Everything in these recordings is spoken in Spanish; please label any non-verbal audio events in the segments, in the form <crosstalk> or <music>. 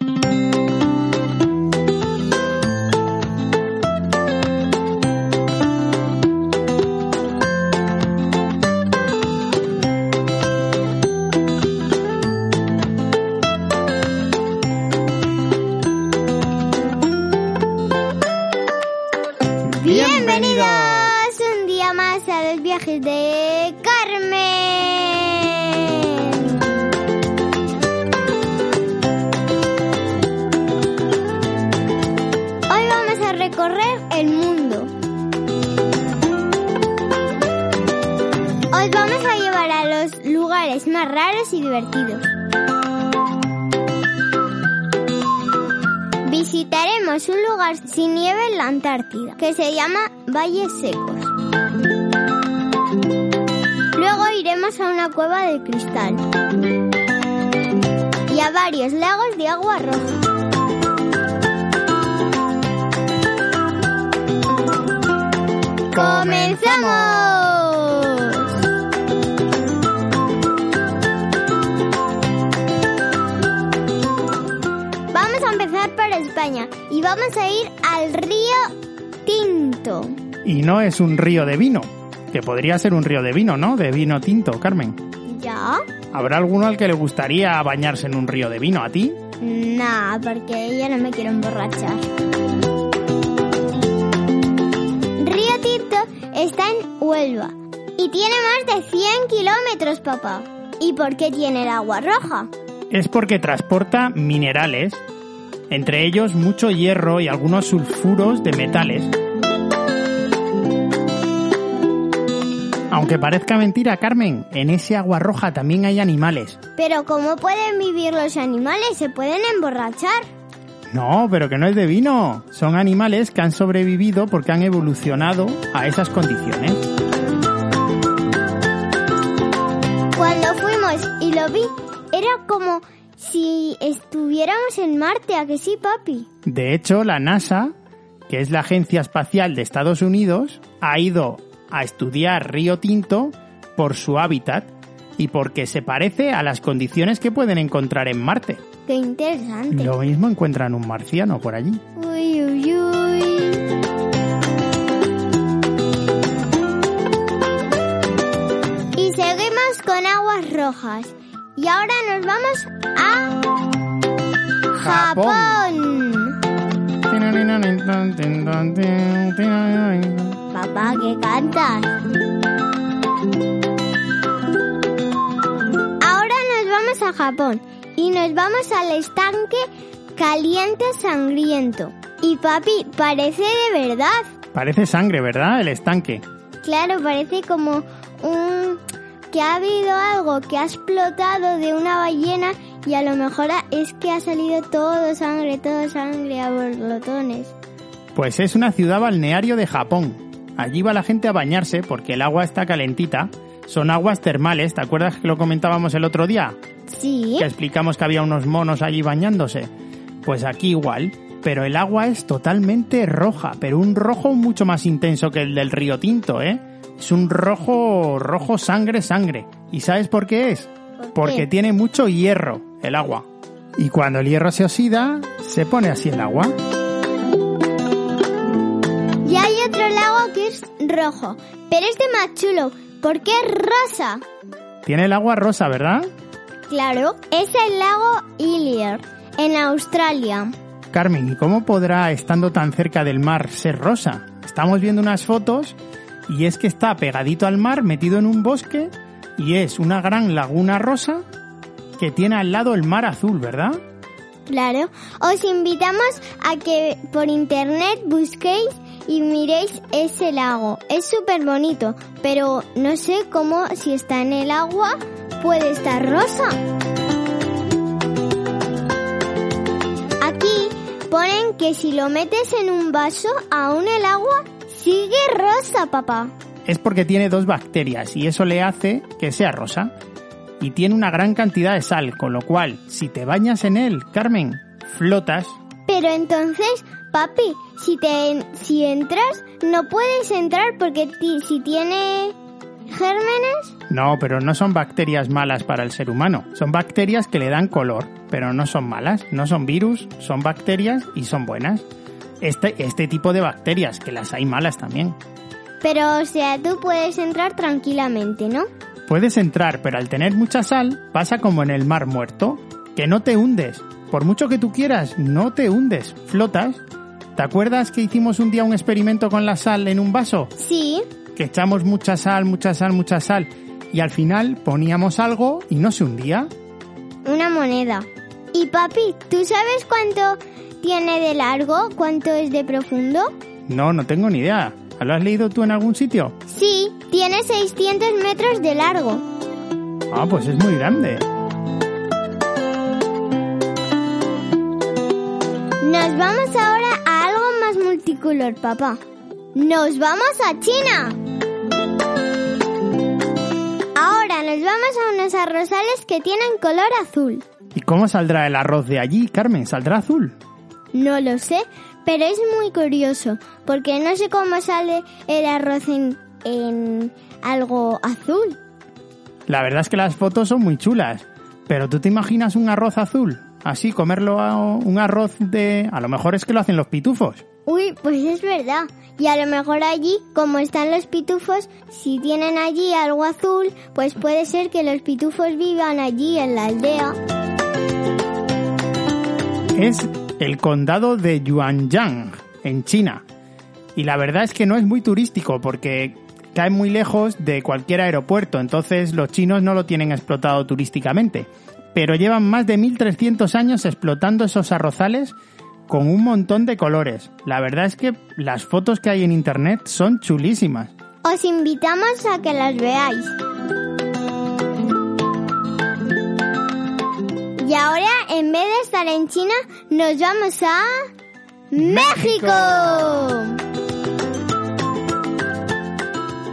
Thank you. Os vamos a llevar a los lugares más raros y divertidos. Visitaremos un lugar sin nieve en la Antártida, que se llama Valles Secos. Luego iremos a una cueva de cristal y a varios lagos de agua roja. ¡Comenzamos! Y vamos a ir al río Tinto. Y no es un río de vino, que podría ser un río de vino, ¿no? De vino tinto, Carmen. ¿Ya? ¿Habrá alguno al que le gustaría bañarse en un río de vino? ¿A ti? Nah, porque yo no me quiero emborrachar. Río Tinto está en Huelva y tiene más de 100 kilómetros, papá. ¿Y por qué tiene el agua roja? Es porque transporta minerales, entre ellos mucho hierro y algunos sulfuros de metales. Aunque parezca mentira, Carmen, en ese agua roja también hay animales. Pero ¿cómo pueden vivir los animales? ¿Se pueden emborrachar? No, pero que no es de vino. Son animales que han sobrevivido porque han evolucionado a esas condiciones. Cuando fuimos y lo vi, era como si estuviéramos en Marte, ¿a que sí, papi? De hecho, la NASA, que es la Agencia Espacial de Estados Unidos, ha ido a estudiar Río Tinto por su hábitat y porque se parece a las condiciones que pueden encontrar en Marte. Qué interesante. Lo mismo encuentran un marciano por allí. Uy, uy, uy. Y seguimos con aguas rojas. Y ahora nos vamos a Japón. Papá, ¿qué cantas? Ahora nos vamos a Japón y nos vamos al estanque caliente sangriento. Y papi, parece de verdad. Parece sangre, ¿verdad? El estanque. Claro, parece como un que ha habido algo que ha explotado de una ballena y a lo mejor es que ha salido todo sangre, todo sangre a borbotones. Pues es una ciudad balneario de Japón. Allí va la gente a bañarse porque el agua está calentita. Son aguas termales, ¿te acuerdas que lo comentábamos el otro día? Sí. Que explicamos que había unos monos allí bañándose. Pues aquí igual, pero el agua es totalmente roja, pero un rojo mucho más intenso que el del río Tinto, ¿eh? Es un rojo, rojo sangre, sangre. ¿Y sabes por qué es? ¿Por Porque qué? tiene mucho hierro, el agua. Y cuando el hierro se oxida, se pone así el agua. Y hay otro lago que es rojo, pero este más chulo porque es rosa. Tiene el agua rosa, ¿verdad? Claro, es el lago Ilier, en Australia. Carmen, ¿y cómo podrá, estando tan cerca del mar, ser rosa? Estamos viendo unas fotos y es que está pegadito al mar, metido en un bosque, y es una gran laguna rosa que tiene al lado el mar azul, ¿verdad? Claro, os invitamos a que por internet busquéis y miréis ese lago. Es súper bonito, pero no sé cómo si está en el agua puede estar rosa. dicen que si lo metes en un vaso, aún el agua sigue rosa, papá. Es porque tiene dos bacterias y eso le hace que sea rosa. Y tiene una gran cantidad de sal, con lo cual, si te bañas en él, Carmen, flotas. Pero entonces, papi, si te si entras, no puedes entrar porque ti- si tiene gérmenes, No, pero no son bacterias malas para el ser humano. Son bacterias que le dan color, pero no son malas. No son virus, son bacterias y son buenas. Este, este tipo de bacterias, que las hay malas también. pero o sea, tú puedes entrar tranquilamente, ¿no? Puedes entrar, pero al tener mucha sal, pasa como en el mar muerto, que no te hundes. Por mucho que tú quieras, no te hundes, flotas. ¿Te acuerdas que hicimos un día un experimento con la sal en un vaso? Sí, Que echamos mucha sal, mucha sal, mucha sal, y al final poníamos algo y no se hundía. una moneda. Y papi, ¿tú sabes cuánto tiene de largo? ¿Cuánto es de profundo? No, no tengo ni idea. ¿Lo has leído tú en algún sitio? Sí, tiene 600 metros de largo. Ah, pues es muy grande. Nos vamos ahora a algo más multicolor, papá. ¡Nos vamos a China! Ahora nos vamos a unos arrozales que tienen color azul. ¿Y cómo saldrá el arroz de allí, Carmen? ¿Saldrá azul? No lo sé, pero es muy curioso, porque no sé cómo sale el arroz en, en algo azul. La verdad es que las fotos son muy chulas. Pero ¿tú te imaginas un arroz azul? Así, comerlo a un arroz de... A lo mejor es que lo hacen los pitufos. Uy, pues es verdad. Y a lo mejor allí, como están los pitufos, si tienen allí algo azul, pues puede ser que los pitufos vivan allí en la aldea. Es el condado de Yuanyang, en China. Y la verdad es que no es muy turístico porque cae muy lejos de cualquier aeropuerto, entonces los chinos no lo tienen explotado turísticamente. Pero llevan más de 1300 años explotando esos arrozales con un montón de colores. La verdad es que las fotos que hay en internet son chulísimas. Os invitamos a que las veáis. Estar en China, nos vamos a México.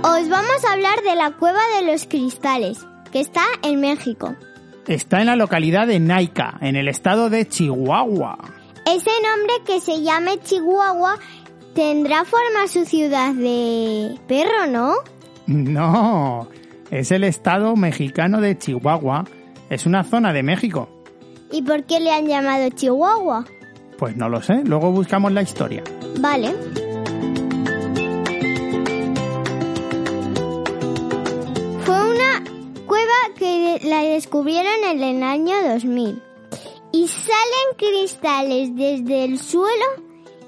Os vamos a hablar de la Cueva de los Cristales, que está en México. Está en la localidad de Naica, en el estado de Chihuahua. Ese nombre que se llame Chihuahua tendrá forma su ciudad de perro, ¿no? No, es el estado mexicano de Chihuahua. Es una zona de México. ¿Y por qué le han llamado Chihuahua? Pues no lo sé, luego buscamos la historia. Vale. Fue una cueva que la descubrieron en el año 2000. Y salen cristales desde el suelo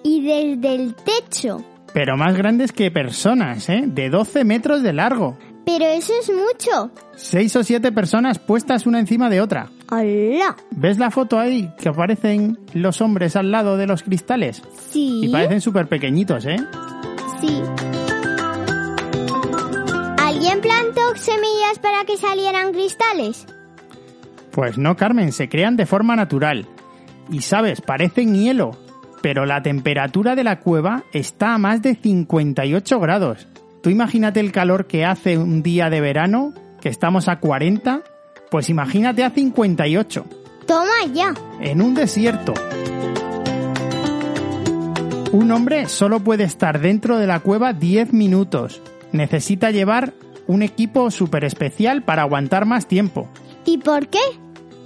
y desde el techo. Pero más grandes que personas, ¿eh? De 12 metros de largo. Pero eso es mucho. Seis o siete personas puestas una encima de otra. ¡Hola! ¿Ves la foto ahí que aparecen los hombres al lado de los cristales? Sí. Y parecen súper pequeñitos, ¿eh? Sí. ¿Alguien plantó semillas para que salieran cristales? Pues no, Carmen, se crean de forma natural. Y sabes, parecen hielo, pero la temperatura de la cueva está a más de 58 grados. Tú imagínate el calor que hace un día de verano, que estamos a 40, pues imagínate a 58, Toma ya. en un desierto. Un hombre solo puede estar dentro de la cueva 10 minutos. Necesita llevar un equipo súper especial para aguantar más tiempo, ¿Y por qué?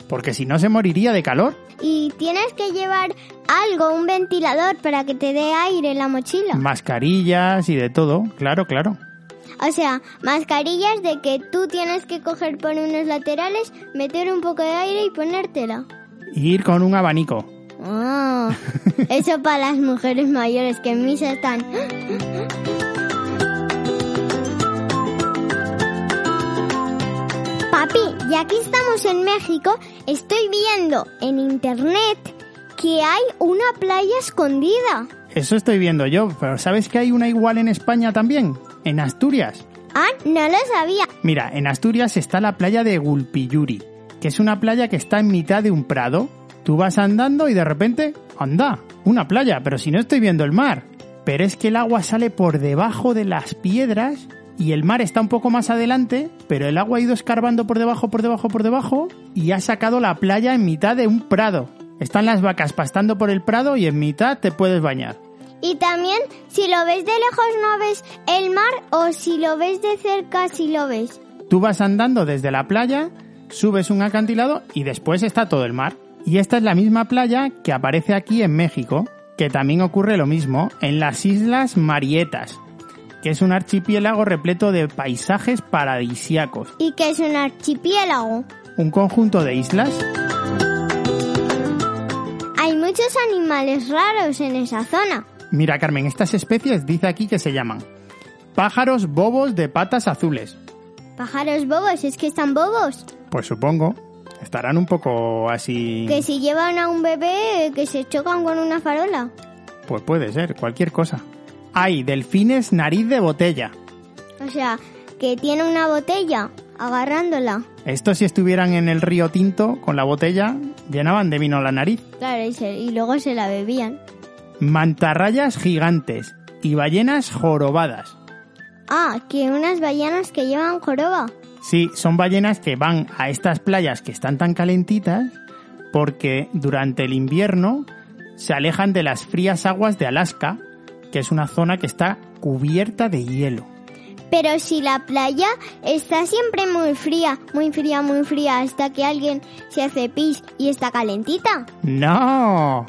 porque si no se moriría de calor. Y tienes que llevar algo, un ventilador para que te dé aire en la mochila. Mascarillas y de todo, claro, claro. O sea, mascarillas de que tú tienes que coger por unos laterales, meter un poco de aire y ponértela. Y ir con un abanico. Ah, <laughs> eso para las mujeres mayores que en misa están. Papi, ya que estamos en México, estoy viendo en internet que hay una playa escondida. Eso estoy viendo yo, pero ¿sabes que hay una igual en España también? En Asturias. Ah, no lo sabía. Mira, en Asturias está la playa de Gulpiyuri, que es una playa que está en mitad de un prado Tú vas andando y de repente, anda, una playa, pero si no estoy viendo el mar. Pero es que el agua sale por debajo de las piedras y el mar está un poco más adelante, pero el agua ha ido escarbando por debajo, por debajo, por debajo y ha sacado la playa en mitad de un prado. Están las vacas pastando por el prado y en mitad te puedes bañar. Y también, si lo ves de lejos no ves el mar o si lo ves de cerca sí lo ves. Tú vas andando desde la playa, subes un acantilado y después está todo el mar. Y esta es la misma playa que aparece aquí en México, que también ocurre lo mismo en las Islas Marietas, que es un archipiélago repleto de paisajes paradisiacos. ¿Y qué es un archipiélago? Un conjunto de islas. Hay muchos animales raros en esa zona. Mira, Carmen, estas especies dice aquí que se llaman pájaros bobos de patas azules. Pájaros bobos, es que están bobos. Pues supongo. Estarán un poco así. Que si llevan a un bebé que se chocan con una farola. Pues puede ser, cualquier cosa. Hay delfines nariz de botella. O sea, que tiene una botella agarrándola. Estos si estuvieran en el río Tinto con la botella, llenaban de vino la nariz. Claro, y, se- y luego se la bebían. Mantarrayas gigantes y ballenas jorobadas. Ah, que unas ballenas que llevan joroba. Sí, son ballenas que van a estas playas que están tan calentitas porque durante el invierno se alejan de las frías aguas de Alaska, que es una zona que está cubierta de hielo. Pero si la playa está siempre muy fría, muy fría, muy fría, hasta que alguien se hace pis y está calentita. No,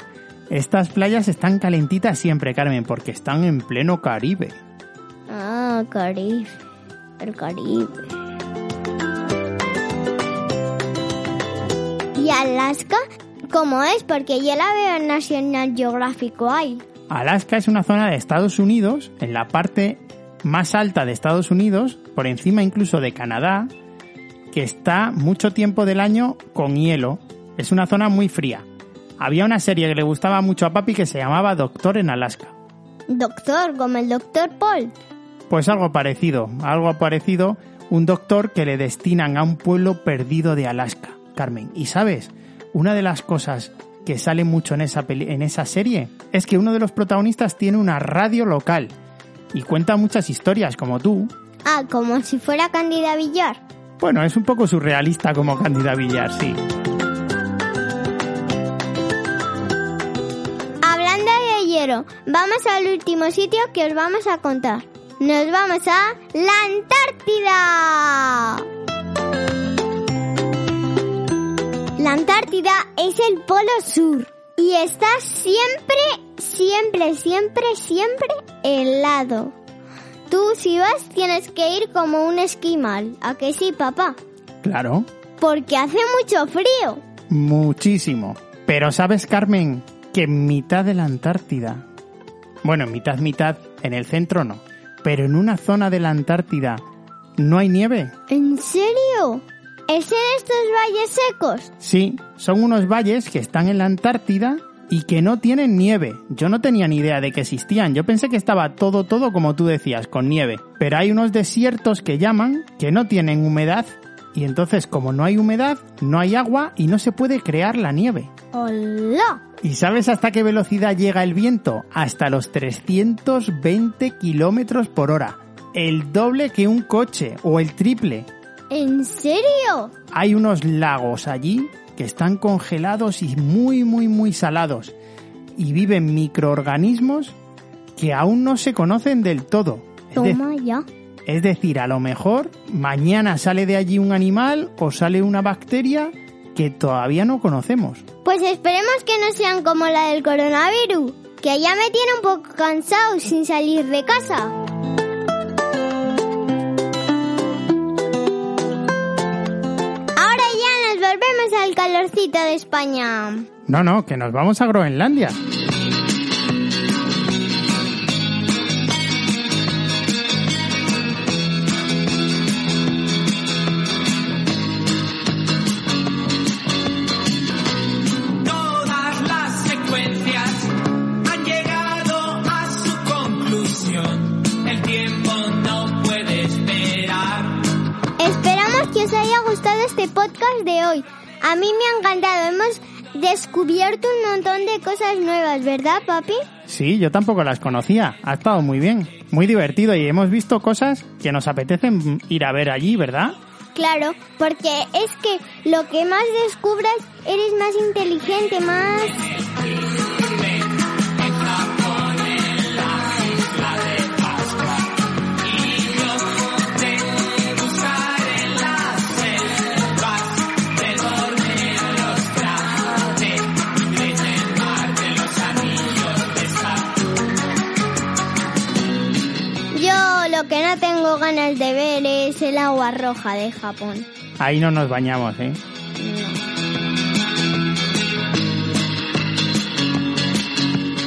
estas playas están calentitas siempre, Carmen, porque están en pleno Caribe. Ah, Caribe. El Caribe. ¿Y Alaska? ¿Cómo es? Porque yo la veo en National Geographic. Alaska es una zona de Estados Unidos, en la parte más alta de Estados Unidos, por encima incluso de Canadá, que está mucho tiempo del año con hielo. Es una zona muy fría. Había una serie que le gustaba mucho a papi que se llamaba Doctor en Alaska. Doctor, como el doctor Paul. Pues algo parecido, algo parecido, un doctor que le destinan a un pueblo perdido de Alaska, Carmen. Y sabes, una de las cosas que sale mucho en esa, peli- en esa serie es que uno de los protagonistas tiene una radio local y cuenta muchas historias como tú. Ah, como si fuera Candida Villar. Bueno, es un poco surrealista como Candida Villar, sí. Vamos al último sitio que os vamos a contar. Nos vamos a la Antártida. La Antártida es el polo sur y está siempre, siempre, siempre, siempre helado. Tú si vas tienes que ir como un esquimal, ¿a que sí, papá? Claro, Porque hace mucho frío. muchísimo. Pero sabes, Carmen, que en mitad de la Antártida, bueno, en mitad, mitad, en el centro no, pero en una zona de la Antártida no hay nieve. ¿En serio? ¿Es en estos valles secos? Sí, son unos valles que están en la Antártida y que no tienen nieve. Yo no tenía ni idea de que existían. Yo pensé que estaba todo, todo como tú decías, con nieve. Pero hay unos desiertos que llaman que no tienen humedad. Y entonces, como no hay humedad, no hay agua y no se puede crear la nieve. ¡Hola! ¿Y sabes hasta qué velocidad llega el viento? Hasta los 320 kilómetros por hora. El doble que un coche o el triple. ¿En serio? Hay unos lagos allí que están congelados y muy, muy, muy salados. Y viven microorganismos que aún no se conocen del todo. Toma ya. es decir, a lo mejor mañana sale de allí un animal o sale una bacteria que todavía no conocemos. Pues esperemos que no sean como la del coronavirus, que ya me tiene un poco cansado sin salir de casa. Ahora ya nos volvemos al calorcito de España. No, no, que nos vamos a Groenlandia. Gustado este podcast de hoy. A mí me ha encantado. Hemos descubierto un montón de cosas nuevas, ¿verdad, papi? Sí, yo tampoco las conocía. Ha estado muy bien, muy divertido y hemos visto cosas que nos apetecen ir a ver allí, ¿verdad? Claro, porque es que lo que más descubras, eres más inteligente, más... No tengo ganas de ver es el agua roja de Japón. Ahí no nos bañamos, ¿eh?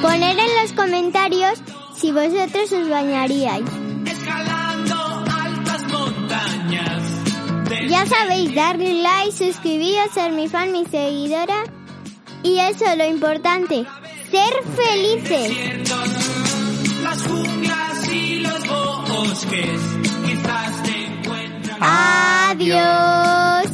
Poner en los comentarios si vosotros os bañaríais. Escalando altas montañas. de Ya sabéis, darle like, suscribiros, ser mi fan, mi seguidora. Y eso, lo importante, ser felices. Adiós.